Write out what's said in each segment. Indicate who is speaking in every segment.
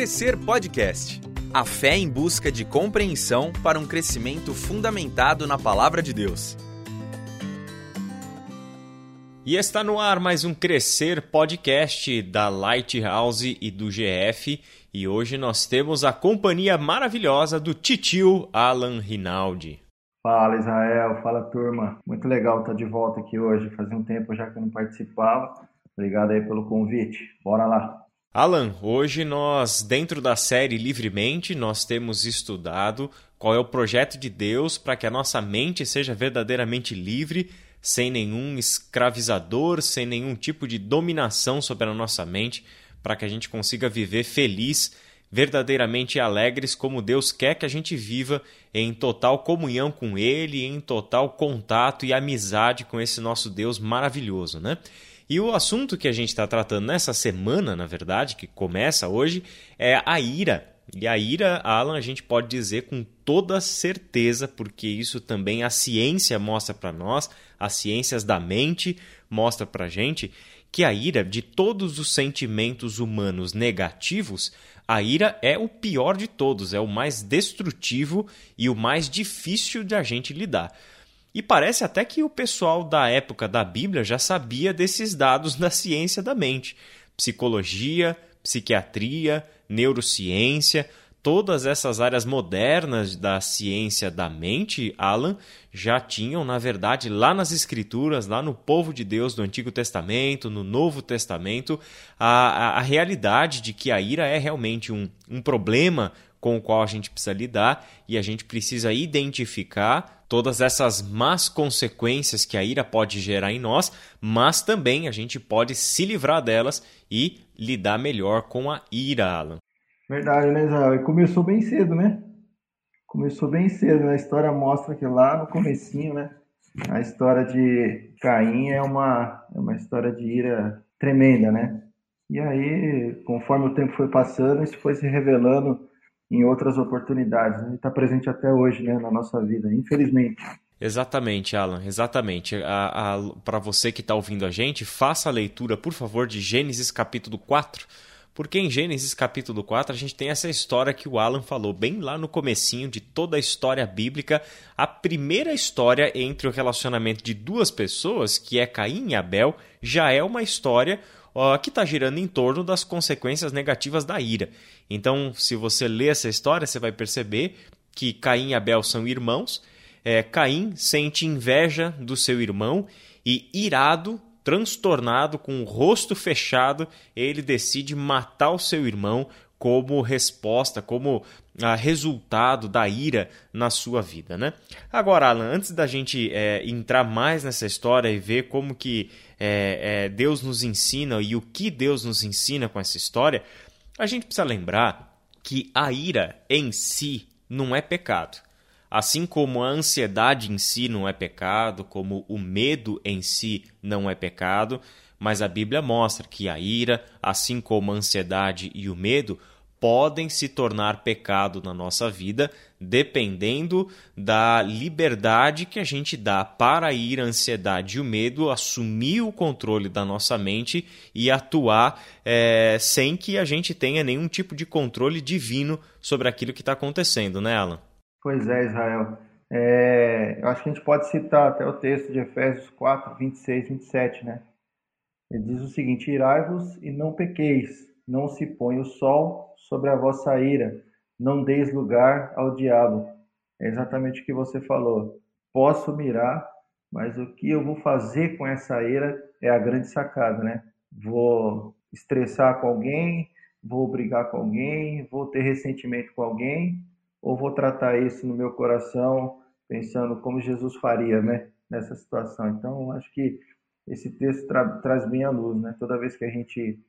Speaker 1: Crescer Podcast. A fé em busca de compreensão para um crescimento fundamentado na palavra de Deus.
Speaker 2: E está no ar mais um Crescer Podcast da Lighthouse e do GF. E hoje nós temos a companhia maravilhosa do titio Alan Rinaldi.
Speaker 3: Fala Israel, fala turma. Muito legal estar de volta aqui hoje. Fazia um tempo já que eu não participava. Obrigado aí pelo convite. Bora lá.
Speaker 2: Alan, hoje nós, dentro da série Livremente, nós temos estudado qual é o projeto de Deus para que a nossa mente seja verdadeiramente livre, sem nenhum escravizador, sem nenhum tipo de dominação sobre a nossa mente, para que a gente consiga viver feliz, verdadeiramente alegres, como Deus quer que a gente viva, em total comunhão com Ele, em total contato e amizade com esse nosso Deus maravilhoso, né? E o assunto que a gente está tratando nessa semana, na verdade, que começa hoje, é a ira. E a ira, Alan, a gente pode dizer com toda certeza, porque isso também a ciência mostra para nós, as ciências da mente mostra para gente, que a ira, de todos os sentimentos humanos negativos, a ira é o pior de todos, é o mais destrutivo e o mais difícil de a gente lidar. E parece até que o pessoal da época da Bíblia já sabia desses dados da ciência da mente. Psicologia, psiquiatria, neurociência, todas essas áreas modernas da ciência da mente, Alan, já tinham, na verdade, lá nas Escrituras, lá no povo de Deus do Antigo Testamento, no Novo Testamento, a, a, a realidade de que a ira é realmente um, um problema com o qual a gente precisa lidar e a gente precisa identificar todas essas más consequências que a ira pode gerar em nós, mas também a gente pode se livrar delas e lidar melhor com a ira, Alan.
Speaker 3: Verdade, né, Israel? E começou bem cedo, né? Começou bem cedo, né? A história mostra que lá no comecinho, né? A história de Caim é uma, é uma história de ira tremenda, né? E aí, conforme o tempo foi passando, isso foi se revelando em outras oportunidades. Né? Está presente até hoje né, na nossa vida, infelizmente.
Speaker 2: Exatamente, Alan, exatamente. Para você que está ouvindo a gente, faça a leitura, por favor, de Gênesis capítulo 4, porque em Gênesis capítulo 4 a gente tem essa história que o Alan falou bem lá no comecinho de toda a história bíblica, a primeira história entre o relacionamento de duas pessoas, que é Caim e Abel, já é uma história que está girando em torno das consequências negativas da ira. Então, se você lê essa história, você vai perceber que Caim e Abel são irmãos. É, Caim sente inveja do seu irmão e, irado, transtornado, com o rosto fechado, ele decide matar o seu irmão como resposta, como ah, resultado da ira na sua vida, né? Agora, Alan, antes da gente é, entrar mais nessa história e ver como que é, é, Deus nos ensina e o que Deus nos ensina com essa história, a gente precisa lembrar que a ira em si não é pecado. Assim como a ansiedade em si não é pecado, como o medo em si não é pecado, mas a Bíblia mostra que a ira, assim como a ansiedade e o medo, podem se tornar pecado na nossa vida, dependendo da liberdade que a gente dá para a ira, a ansiedade e o medo assumir o controle da nossa mente e atuar é, sem que a gente tenha nenhum tipo de controle divino sobre aquilo que está acontecendo, né, Alan?
Speaker 3: Pois é, Israel. É, eu acho que a gente pode citar até o texto de Efésios 4, 26, 27, né? Ele diz o seguinte: Irai-vos e não pequeis, não se põe o sol sobre a vossa ira, não deis lugar ao diabo. É exatamente o que você falou. Posso mirar, mas o que eu vou fazer com essa ira é a grande sacada, né? Vou estressar com alguém, vou brigar com alguém, vou ter ressentimento com alguém, ou vou tratar isso no meu coração pensando como Jesus faria, né? Nessa situação. Então, acho que esse texto tra traz bem a luz, né? Toda vez que a gente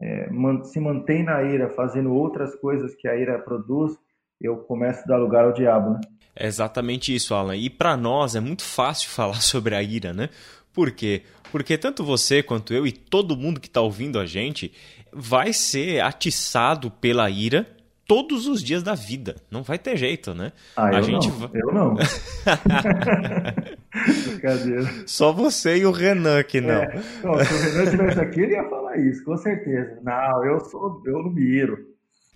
Speaker 3: é, se mantém na ira, fazendo outras coisas que a ira produz, eu começo a dar lugar ao diabo, né?
Speaker 2: É exatamente isso, Alan. E para nós é muito fácil falar sobre a ira, né? Por quê? Porque tanto você quanto eu e todo mundo que está ouvindo a gente vai ser atiçado pela ira todos os dias da vida. Não vai ter jeito, né?
Speaker 3: Ah, a eu gente não. Eu não.
Speaker 2: Brincadeira. Só você e o Renan que não. É.
Speaker 3: não se o Renan estivesse aqui, ele ia falar isso, com certeza. Não, eu sou, eu não miro.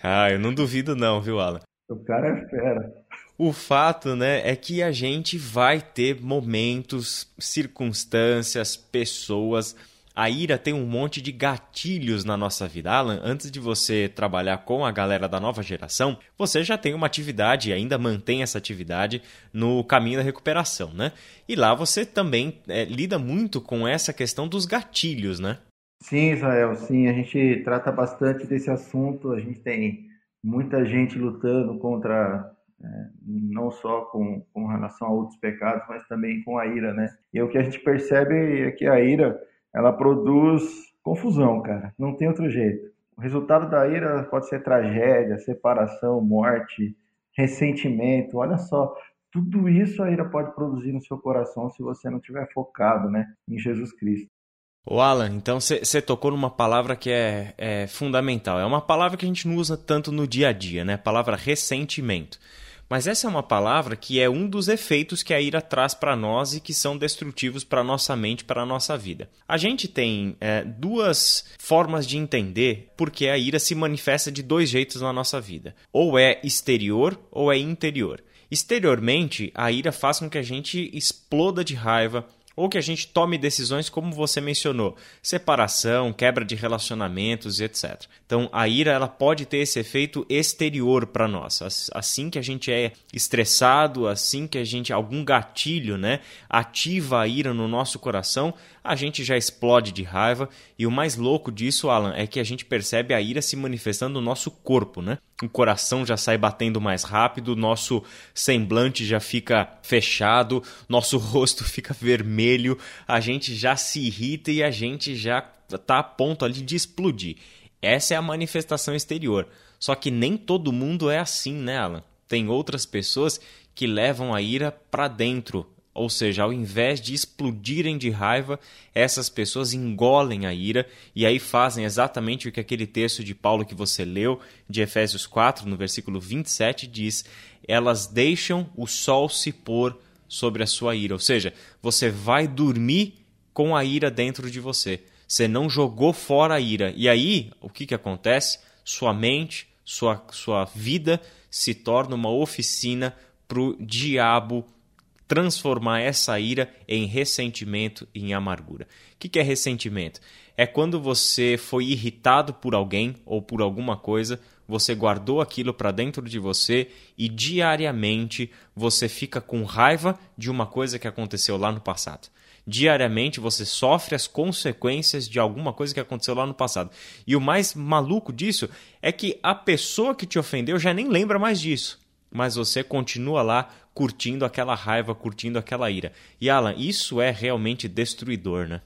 Speaker 2: Ah, eu não duvido não, viu, Alan?
Speaker 3: O cara é fera.
Speaker 2: O fato, né, é que a gente vai ter momentos, circunstâncias, pessoas. A ira tem um monte de gatilhos na nossa vida. Alan, antes de você trabalhar com a galera da nova geração, você já tem uma atividade e ainda mantém essa atividade no caminho da recuperação, né? E lá você também é, lida muito com essa questão dos gatilhos, né?
Speaker 3: Sim, Israel, sim. A gente trata bastante desse assunto. A gente tem muita gente lutando contra é, não só com, com relação a outros pecados, mas também com a ira, né? E o que a gente percebe é que a ira, ela produz confusão, cara. Não tem outro jeito. O resultado da ira pode ser tragédia, separação, morte, ressentimento. Olha só, tudo isso a ira pode produzir no seu coração se você não estiver focado, né, em Jesus Cristo.
Speaker 2: O Alan, então você tocou numa palavra que é, é, fundamental. É uma palavra que a gente não usa tanto no dia a dia, né? A palavra ressentimento. Mas essa é uma palavra que é um dos efeitos que a ira traz para nós e que são destrutivos para nossa mente, para a nossa vida. A gente tem é, duas formas de entender porque a ira se manifesta de dois jeitos na nossa vida: ou é exterior ou é interior. Exteriormente, a ira faz com que a gente exploda de raiva, ou que a gente tome decisões como você mencionou, separação, quebra de relacionamentos, etc. Então, a ira ela pode ter esse efeito exterior para nós. Assim que a gente é estressado, assim que a gente algum gatilho, né, ativa a ira no nosso coração, a gente já explode de raiva. E o mais louco disso, Alan, é que a gente percebe a ira se manifestando no nosso corpo, né? O coração já sai batendo mais rápido, nosso semblante já fica fechado, nosso rosto fica vermelho, a gente já se irrita e a gente já está a ponto ali de explodir. Essa é a manifestação exterior. Só que nem todo mundo é assim, né, Alan? Tem outras pessoas que levam a ira para dentro, ou seja, ao invés de explodirem de raiva, essas pessoas engolem a ira e aí fazem exatamente o que aquele texto de Paulo que você leu, de Efésios 4, no versículo 27, diz: elas deixam o sol se pôr sobre a sua ira. Ou seja, você vai dormir com a ira dentro de você. Você não jogou fora a ira. E aí, o que, que acontece? Sua mente, sua, sua vida se torna uma oficina para o diabo transformar essa ira em ressentimento e em amargura. O que é ressentimento? É quando você foi irritado por alguém ou por alguma coisa, você guardou aquilo para dentro de você e diariamente você fica com raiva de uma coisa que aconteceu lá no passado. Diariamente você sofre as consequências de alguma coisa que aconteceu lá no passado. E o mais maluco disso é que a pessoa que te ofendeu já nem lembra mais disso mas você continua lá curtindo aquela raiva, curtindo aquela ira. E Alan, isso é realmente destruidor, né?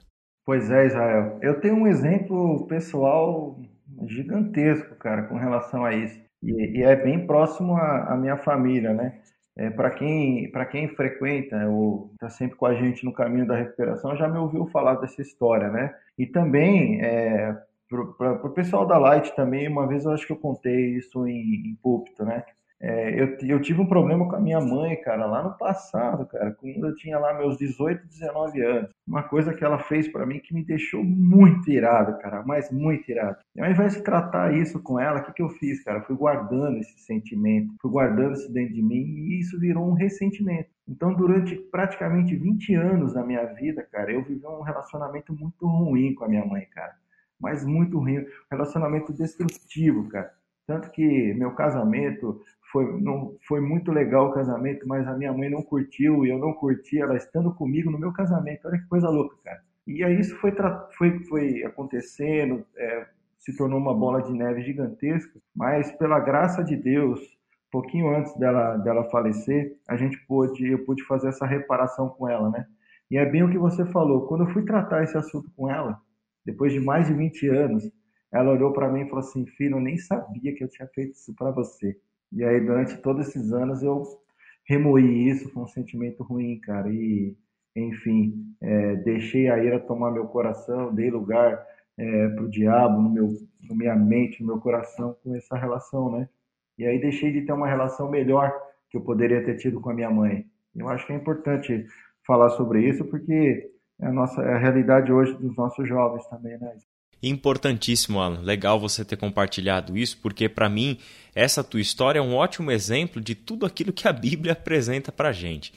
Speaker 3: Pois é, Israel. Eu tenho um exemplo pessoal gigantesco, cara, com relação a isso. E, e é bem próximo à, minha família, né? É, para quem para quem frequenta ou está sempre com a gente no caminho da recuperação já me ouviu falar dessa história, né? E também é, para o pessoal da Light também uma vez eu acho que eu contei isso em, em púlpito, né? É, eu, eu, tive um problema com a minha mãe, cara, lá no passado, cara, quando eu tinha lá meus 18, 19 anos. Uma coisa que ela fez para mim que me deixou muito irado, cara, mas muito irado. E ao invés de tratar isso com ela, o que, que eu fiz, cara? fui guardando esse sentimento, fui guardando isso dentro de mim e isso virou um ressentimento. Então, durante praticamente 20 anos da minha vida, cara, eu vivi um relacionamento muito ruim com a minha mãe, cara. Mas muito ruim, relacionamento destrutivo, cara. Tanto que meu casamento foi, não, foi muito legal o casamento, mas a minha mãe não curtiu e eu não curti ela estando comigo no meu casamento. Olha que coisa louca, cara. E aí isso foi, foi, foi acontecendo, é, se tornou uma bola de neve gigantesca, mas pela graça de Deus, pouquinho antes dela, dela falecer, a gente pôde, eu pude fazer essa reparação com ela, né? E é bem o que você falou. Quando eu fui tratar esse assunto com ela, depois de mais de 20 anos, ela olhou para mim e falou assim: Filho, eu nem sabia que eu tinha feito isso para você. E aí, durante todos esses anos, eu remoí isso, foi um sentimento ruim, cara. E, enfim, é, deixei a ira tomar meu coração, dei lugar é, para o diabo no meu, na minha mente, no meu coração, com essa relação, né? E aí deixei de ter uma relação melhor que eu poderia ter tido com a minha mãe. Eu acho que é importante falar sobre isso, porque é a nossa é a realidade hoje dos nossos jovens também, né?
Speaker 2: Importantíssimo, Alan. Legal você ter compartilhado isso, porque para mim essa tua história é um ótimo exemplo de tudo aquilo que a Bíblia apresenta para gente.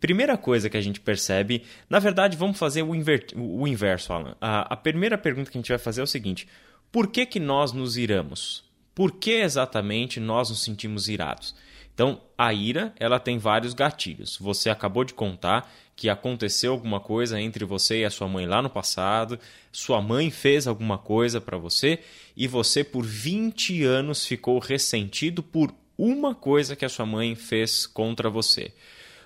Speaker 2: Primeira coisa que a gente percebe, na verdade, vamos fazer o, inver... o inverso, Alan. A, a primeira pergunta que a gente vai fazer é o seguinte: por que, que nós nos iramos? Por que exatamente nós nos sentimos irados? Então, a ira, ela tem vários gatilhos. Você acabou de contar que aconteceu alguma coisa entre você e a sua mãe lá no passado, sua mãe fez alguma coisa para você e você por 20 anos ficou ressentido por uma coisa que a sua mãe fez contra você.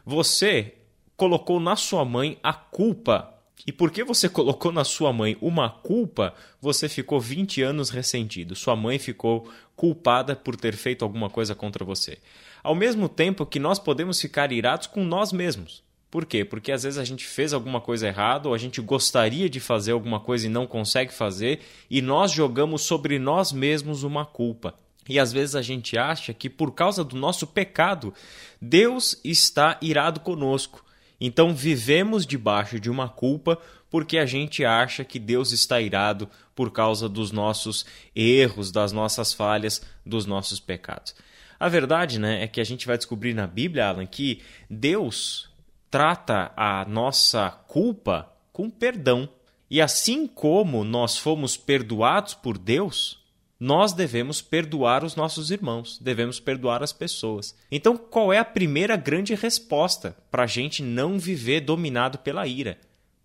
Speaker 2: Você colocou na sua mãe a culpa. E porque você colocou na sua mãe uma culpa, você ficou 20 anos ressentido. Sua mãe ficou culpada por ter feito alguma coisa contra você. Ao mesmo tempo que nós podemos ficar irados com nós mesmos. Por quê? Porque às vezes a gente fez alguma coisa errada ou a gente gostaria de fazer alguma coisa e não consegue fazer e nós jogamos sobre nós mesmos uma culpa. E às vezes a gente acha que por causa do nosso pecado, Deus está irado conosco. Então vivemos debaixo de uma culpa porque a gente acha que Deus está irado por causa dos nossos erros, das nossas falhas, dos nossos pecados. A verdade né, é que a gente vai descobrir na Bíblia, Alan, que Deus trata a nossa culpa com perdão. E assim como nós fomos perdoados por Deus, nós devemos perdoar os nossos irmãos, devemos perdoar as pessoas. Então, qual é a primeira grande resposta para a gente não viver dominado pela ira?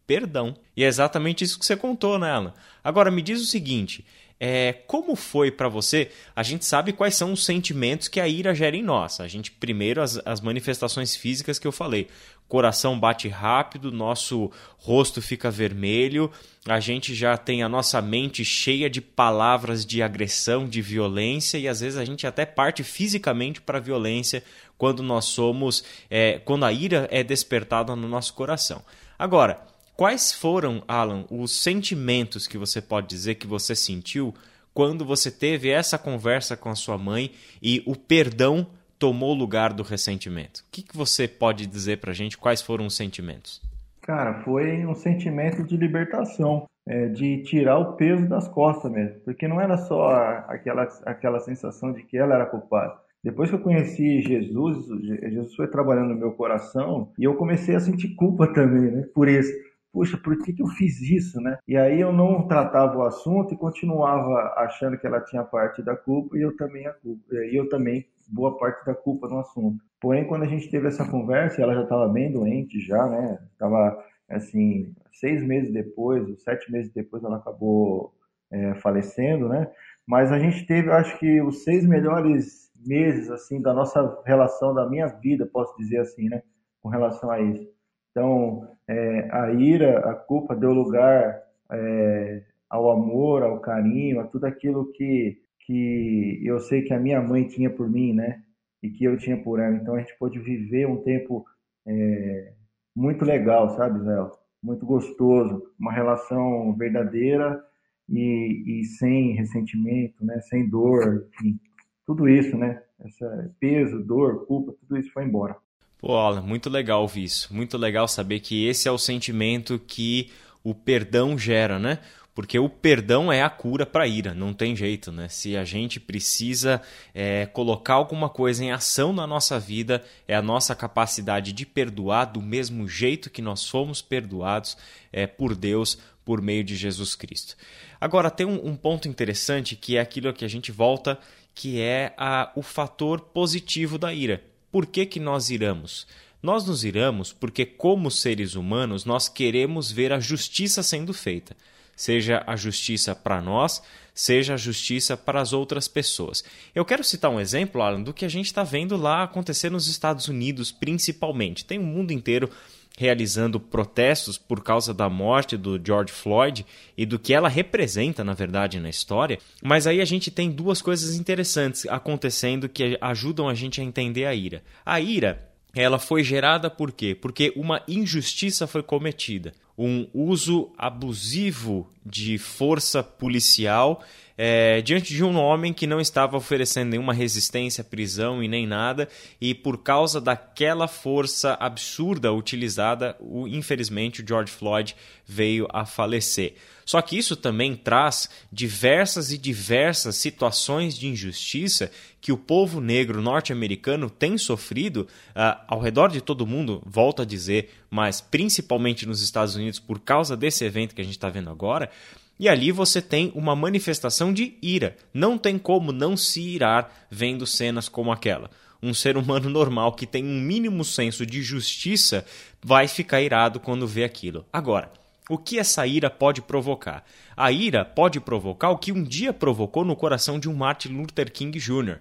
Speaker 2: Perdão. E é exatamente isso que você contou, né, Alan? Agora, me diz o seguinte: é, como foi para você? A gente sabe quais são os sentimentos que a ira gera em nós. A gente, primeiro, as, as manifestações físicas que eu falei. Coração bate rápido, nosso rosto fica vermelho, a gente já tem a nossa mente cheia de palavras de agressão, de violência, e às vezes a gente até parte fisicamente para a violência quando nós somos. É, quando a ira é despertada no nosso coração. Agora, Quais foram, Alan, os sentimentos que você pode dizer que você sentiu quando você teve essa conversa com a sua mãe e o perdão tomou lugar do ressentimento? O que, que você pode dizer para a gente? Quais foram os sentimentos?
Speaker 3: Cara, foi um sentimento de libertação, é, de tirar o peso das costas mesmo, porque não era só aquela, aquela sensação de que ela era culpada. Depois que eu conheci Jesus, Jesus foi trabalhando no meu coração e eu comecei a sentir culpa também, né, por isso puxa, por que, que eu fiz isso, né? E aí eu não tratava o assunto e continuava achando que ela tinha parte da culpa e eu também a culpa, e eu também boa parte da culpa no assunto. Porém, quando a gente teve essa conversa, ela já estava bem doente já, né? Estava assim, seis meses depois, sete meses depois, ela acabou é, falecendo, né? Mas a gente teve, acho que os seis melhores meses assim da nossa relação, da minha vida, posso dizer assim, né? Com relação a isso. Então, é, a ira, a culpa deu lugar é, ao amor, ao carinho, a tudo aquilo que, que eu sei que a minha mãe tinha por mim, né? E que eu tinha por ela. Então, a gente pôde viver um tempo é, muito legal, sabe, Zé? Muito gostoso, uma relação verdadeira e, e sem ressentimento, né? Sem dor, enfim, tudo isso, né? Esse peso, dor, culpa, tudo isso foi embora.
Speaker 2: Pô, Alan, muito legal ouvir isso. Muito legal saber que esse é o sentimento que o perdão gera, né? Porque o perdão é a cura para a ira, não tem jeito, né? Se a gente precisa é, colocar alguma coisa em ação na nossa vida, é a nossa capacidade de perdoar do mesmo jeito que nós fomos perdoados é, por Deus por meio de Jesus Cristo. Agora, tem um, um ponto interessante que é aquilo que a gente volta, que é a, o fator positivo da ira. Por que, que nós iramos? Nós nos iramos porque, como seres humanos, nós queremos ver a justiça sendo feita. Seja a justiça para nós, seja a justiça para as outras pessoas. Eu quero citar um exemplo, Alan, do que a gente está vendo lá acontecer nos Estados Unidos, principalmente. Tem o um mundo inteiro realizando protestos por causa da morte do George Floyd e do que ela representa, na verdade, na história. Mas aí a gente tem duas coisas interessantes acontecendo que ajudam a gente a entender a ira. A ira ela foi gerada por quê? Porque uma injustiça foi cometida. Um uso abusivo de força policial é, diante de um homem que não estava oferecendo nenhuma resistência prisão e nem nada, e por causa daquela força absurda utilizada, o, infelizmente o George Floyd veio a falecer. Só que isso também traz diversas e diversas situações de injustiça que o povo negro norte-americano tem sofrido uh, ao redor de todo mundo, volto a dizer, mas principalmente nos Estados Unidos por causa desse evento que a gente está vendo agora. E ali você tem uma manifestação de ira. Não tem como não se irar vendo cenas como aquela. Um ser humano normal que tem um mínimo senso de justiça vai ficar irado quando vê aquilo. Agora, o que essa ira pode provocar? A ira pode provocar o que um dia provocou no coração de um Martin Luther King Jr.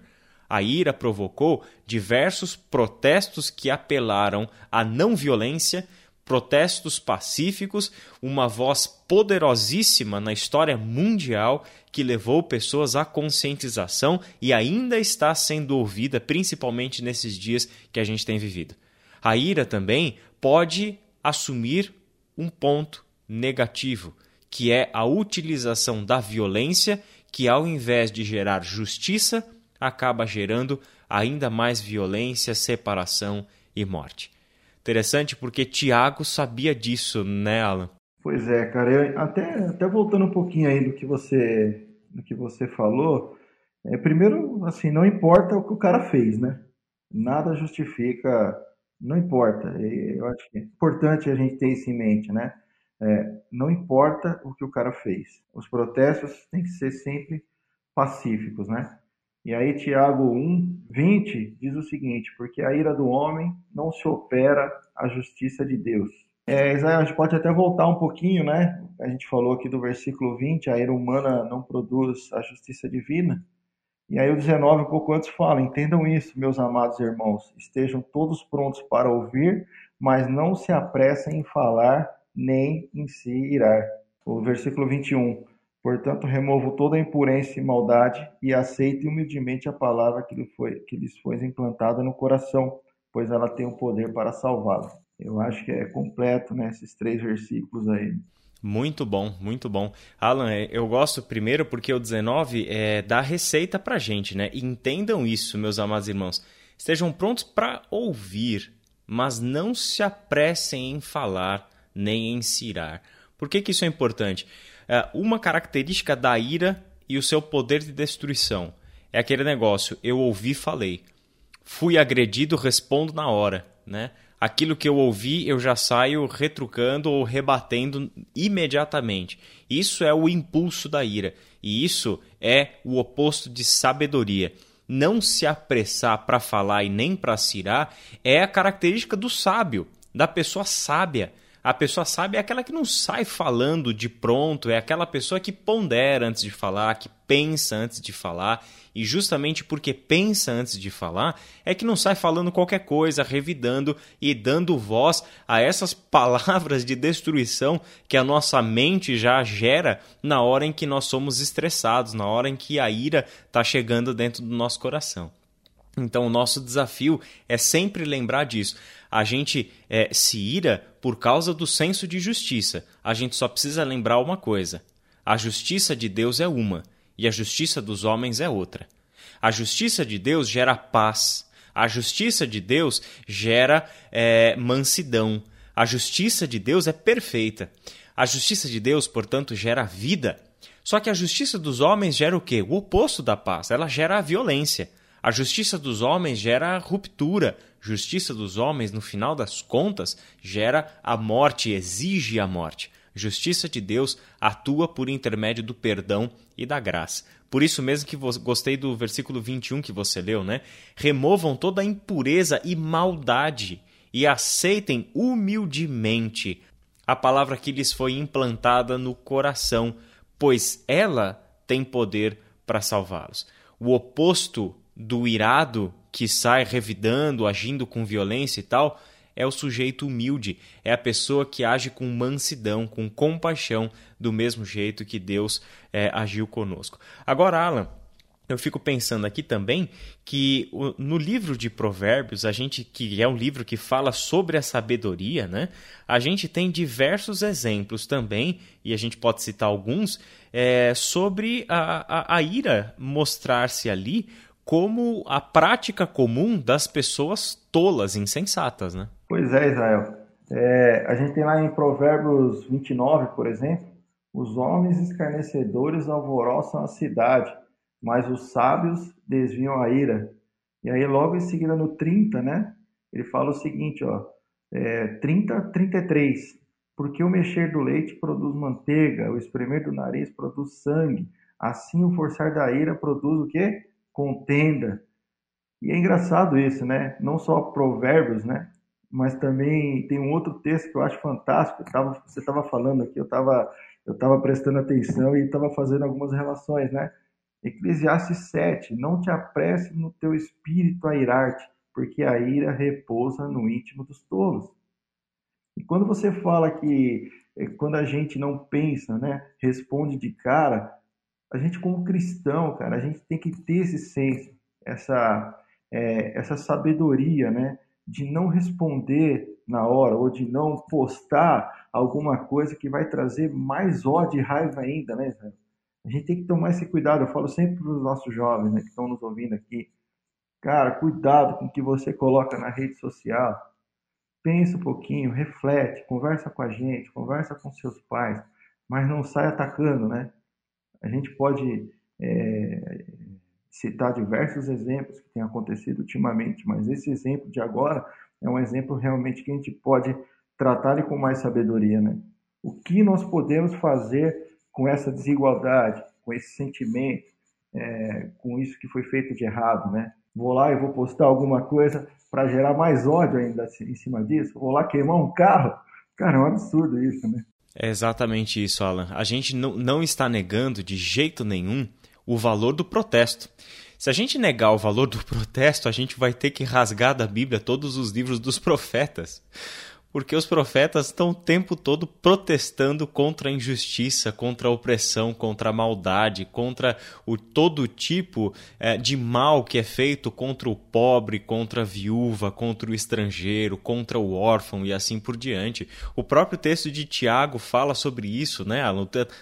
Speaker 2: A ira provocou diversos protestos que apelaram à não violência, protestos pacíficos, uma voz poderosíssima na história mundial que levou pessoas à conscientização e ainda está sendo ouvida, principalmente nesses dias que a gente tem vivido. A ira também pode assumir um ponto negativo, que é a utilização da violência, que ao invés de gerar justiça, acaba gerando ainda mais violência, separação e morte. Interessante porque Tiago sabia disso, né, Alan?
Speaker 3: Pois é, cara. Eu, até, até voltando um pouquinho aí do que você, do que você falou, é, primeiro, assim, não importa o que o cara fez, né? Nada justifica, não importa. Eu acho que é importante a gente ter isso em mente, né? É, não importa o que o cara fez. Os protestos têm que ser sempre pacíficos, né? E aí Tiago 1, 20 diz o seguinte, porque a ira do homem não se opera a justiça de Deus. É, a gente pode até voltar um pouquinho, né? A gente falou aqui do versículo 20, a ira humana não produz a justiça divina. E aí o 19, um pouco antes, fala: Entendam isso, meus amados irmãos, estejam todos prontos para ouvir, mas não se apressem em falar nem em se irar. O versículo 21. Portanto, removo toda a impureza e maldade e aceite humildemente a palavra que, lhe foi, que lhes foi implantada no coração, pois ela tem o poder para salvá-lo. Eu acho que é completo, né, esses três versículos aí.
Speaker 2: Muito bom, muito bom. Alan, é, eu gosto primeiro porque o 19 é, dá receita pra gente, né? entendam isso, meus amados irmãos. Estejam prontos para ouvir, mas não se apressem em falar nem em cirar. Por que, que isso é importante? É, uma característica da ira e o seu poder de destruição é aquele negócio: eu ouvi, falei. Fui agredido, respondo na hora, né? aquilo que eu ouvi eu já saio retrucando ou rebatendo imediatamente. Isso é o impulso da ira e isso é o oposto de sabedoria. Não se apressar para falar e nem para cirar é a característica do sábio, da pessoa sábia. A pessoa sábia é aquela que não sai falando de pronto, é aquela pessoa que pondera antes de falar, que pensa antes de falar, e justamente porque pensa antes de falar, é que não sai falando qualquer coisa, revidando e dando voz a essas palavras de destruição que a nossa mente já gera na hora em que nós somos estressados, na hora em que a ira está chegando dentro do nosso coração. Então, o nosso desafio é sempre lembrar disso. A gente é, se ira por causa do senso de justiça. A gente só precisa lembrar uma coisa: a justiça de Deus é uma e a justiça dos homens é outra. A justiça de Deus gera paz. A justiça de Deus gera é, mansidão. A justiça de Deus é perfeita. A justiça de Deus, portanto, gera vida. Só que a justiça dos homens gera o quê? O oposto da paz. Ela gera a violência. A justiça dos homens gera ruptura. Justiça dos homens, no final das contas, gera a morte, exige a morte. Justiça de Deus atua por intermédio do perdão e da graça. Por isso mesmo que gostei do versículo 21 que você leu, né? Removam toda impureza e maldade e aceitem humildemente a palavra que lhes foi implantada no coração, pois ela tem poder para salvá-los. O oposto do irado que sai revidando, agindo com violência e tal, é o sujeito humilde, é a pessoa que age com mansidão, com compaixão, do mesmo jeito que Deus é, agiu conosco. Agora, Alan, eu fico pensando aqui também que no livro de Provérbios, a gente que é um livro que fala sobre a sabedoria, né? A gente tem diversos exemplos também, e a gente pode citar alguns, é, sobre a, a, a ira mostrar-se ali como a prática comum das pessoas tolas, insensatas, né?
Speaker 3: Pois é, Israel. É, a gente tem lá em Provérbios 29, por exemplo, Os homens escarnecedores alvoroçam a cidade, mas os sábios desviam a ira. E aí, logo em seguida, no 30, né? Ele fala o seguinte, ó, é, 30, 33. Porque o mexer do leite produz manteiga, o espremer do nariz produz sangue, assim o forçar da ira produz o quê? Contenda. E é engraçado isso, né? Não só provérbios, né? Mas também tem um outro texto que eu acho fantástico. Eu tava, você estava falando aqui, eu estava eu tava prestando atenção e estava fazendo algumas relações, né? Eclesiastes 7. Não te apresse no teu espírito a irar-te, porque a ira repousa no íntimo dos tolos. E quando você fala que eh, quando a gente não pensa, né, responde de cara, a gente como cristão, cara, a gente tem que ter esse senso, essa é, essa sabedoria, né, de não responder na hora ou de não postar alguma coisa que vai trazer mais ódio e raiva ainda, né? A gente tem que tomar esse cuidado. Eu falo sempre para os nossos jovens né, que estão nos ouvindo aqui. Cara, cuidado com o que você coloca na rede social. Pensa um pouquinho, reflete, conversa com a gente, conversa com seus pais, mas não sai atacando, né? A gente pode é, citar diversos exemplos que têm acontecido ultimamente, mas esse exemplo de agora é um exemplo realmente que a gente pode tratar com mais sabedoria, né? O que nós podemos fazer com essa desigualdade, com esse sentimento, é, com isso que foi feito de errado, né? Vou lá e vou postar alguma coisa para gerar mais ódio ainda em cima disso. Vou lá queimar um carro. Cara, é um absurdo isso, né?
Speaker 2: É exatamente isso, Alan. A gente não, não está negando de jeito nenhum o valor do protesto. Se a gente negar o valor do protesto, a gente vai ter que rasgar da Bíblia todos os livros dos profetas porque os profetas estão o tempo todo protestando contra a injustiça, contra a opressão, contra a maldade, contra o todo tipo é, de mal que é feito contra o pobre, contra a viúva, contra o estrangeiro, contra o órfão e assim por diante. O próprio texto de Tiago fala sobre isso, né?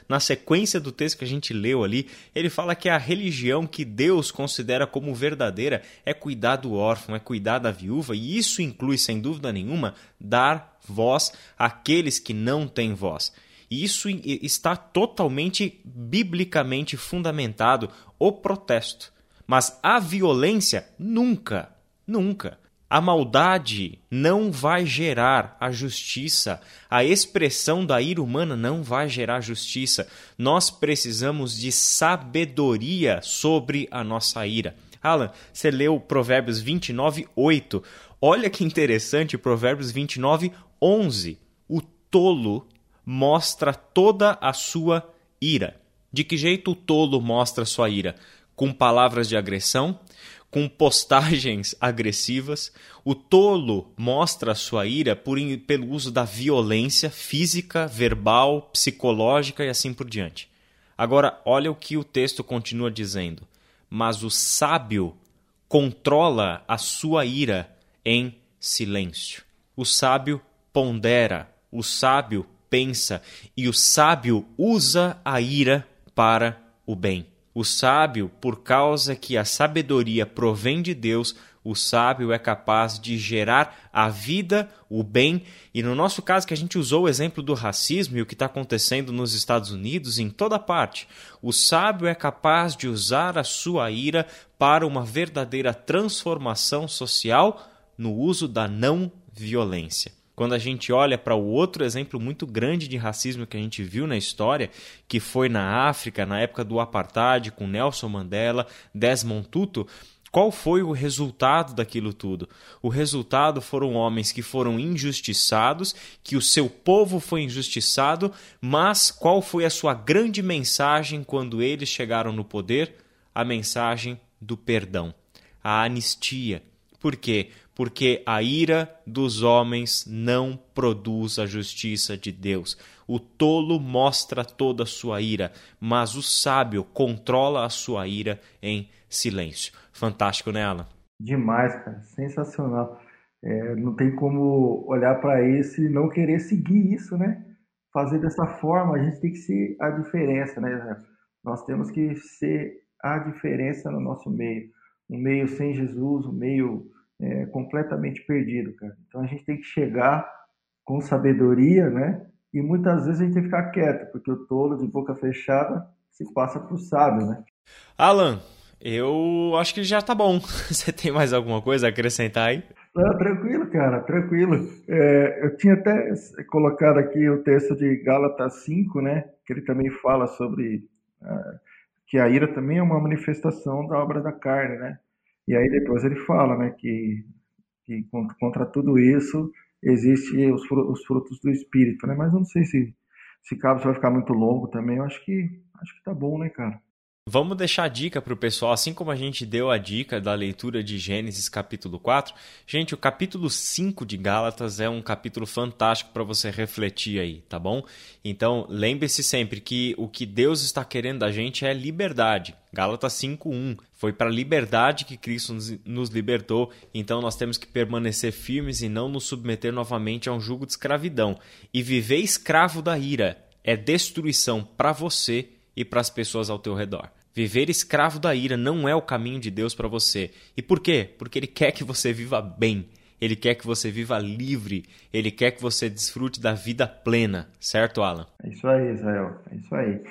Speaker 2: Na sequência do texto que a gente leu ali, ele fala que a religião que Deus considera como verdadeira é cuidar do órfão, é cuidar da viúva, e isso inclui, sem dúvida nenhuma, dar voz àqueles que não têm voz. E isso está totalmente biblicamente fundamentado o protesto. Mas a violência nunca, nunca. A maldade não vai gerar a justiça. A expressão da ira humana não vai gerar justiça. Nós precisamos de sabedoria sobre a nossa ira. Alan, você leu Provérbios 29, 8. Olha que interessante, Provérbios 29, 11. O tolo mostra toda a sua ira. De que jeito o tolo mostra sua ira? Com palavras de agressão, com postagens agressivas. O tolo mostra sua ira por, pelo uso da violência física, verbal, psicológica e assim por diante. Agora, olha o que o texto continua dizendo. Mas o sábio controla a sua ira em silêncio. O sábio pondera, o sábio pensa e o sábio usa a ira para o bem. O sábio, por causa que a sabedoria provém de Deus, o sábio é capaz de gerar a vida, o bem, e no nosso caso que a gente usou o exemplo do racismo e o que está acontecendo nos Estados Unidos, em toda parte, o sábio é capaz de usar a sua ira para uma verdadeira transformação social no uso da não violência. Quando a gente olha para o outro exemplo muito grande de racismo que a gente viu na história, que foi na África, na época do apartheid, com Nelson Mandela, Desmond Tutu, qual foi o resultado daquilo tudo? O resultado foram homens que foram injustiçados, que o seu povo foi injustiçado, mas qual foi a sua grande mensagem quando eles chegaram no poder? A mensagem do perdão, a anistia. Por quê? Porque a ira dos homens não produz a justiça de Deus. O tolo mostra toda a sua ira, mas o sábio controla a sua ira em silêncio. Fantástico, né, Alan?
Speaker 3: Demais, cara. Sensacional. É, não tem como olhar para isso e não querer seguir isso, né? Fazer dessa forma, a gente tem que ser a diferença, né? Nós temos que ser a diferença no nosso meio. Um meio sem Jesus, um meio é, completamente perdido, cara. Então a gente tem que chegar com sabedoria, né? E muitas vezes a gente tem que ficar quieto, porque o tolo de boca fechada se passa por sábio, né?
Speaker 2: Alan, eu acho que já tá bom. Você tem mais alguma coisa a acrescentar aí?
Speaker 3: Não, tranquilo, cara, tranquilo. É, eu tinha até colocado aqui o texto de Gálatas 5, né? Que ele também fala sobre uh, que a ira também é uma manifestação da obra da carne, né? E aí depois ele fala, né, que, que contra, tudo isso existe os, os frutos do espírito, né? Mas eu não sei se se caso vai ficar muito longo também. Eu acho que acho que tá bom, né, cara?
Speaker 2: Vamos deixar a dica para o pessoal, assim como a gente deu a dica da leitura de Gênesis capítulo 4. Gente, o capítulo 5 de Gálatas é um capítulo fantástico para você refletir aí, tá bom? Então, lembre-se sempre que o que Deus está querendo da gente é liberdade. Gálatas 5:1 foi para a liberdade que Cristo nos libertou, então nós temos que permanecer firmes e não nos submeter novamente a um jugo de escravidão. E viver escravo da ira é destruição para você e para as pessoas ao teu redor. Viver escravo da ira não é o caminho de Deus para você. E por quê? Porque Ele quer que você viva bem. Ele quer que você viva livre. Ele quer que você desfrute da vida plena. Certo, Alan?
Speaker 3: É isso aí, Israel. É isso aí.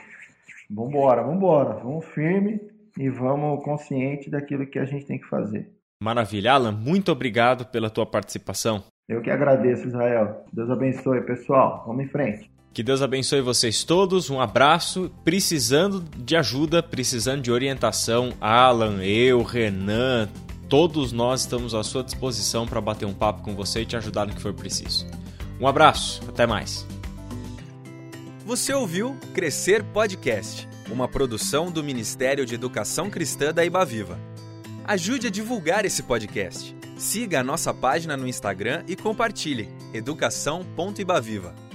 Speaker 3: Vambora, vambora. Vamos firme e vamos consciente daquilo que a gente tem que fazer.
Speaker 2: Maravilha. Alan, muito obrigado pela tua participação.
Speaker 3: Eu que agradeço, Israel. Deus abençoe, pessoal. Vamos em frente.
Speaker 2: Que Deus abençoe vocês todos. Um abraço. Precisando de ajuda, precisando de orientação, Alan, eu, Renan, todos nós estamos à sua disposição para bater um papo com você e te ajudar no que for preciso. Um abraço, até mais.
Speaker 1: Você ouviu Crescer Podcast, uma produção do Ministério de Educação Cristã da Ibaviva. Ajude a divulgar esse podcast. Siga a nossa página no Instagram e compartilhe educação.ibaviva.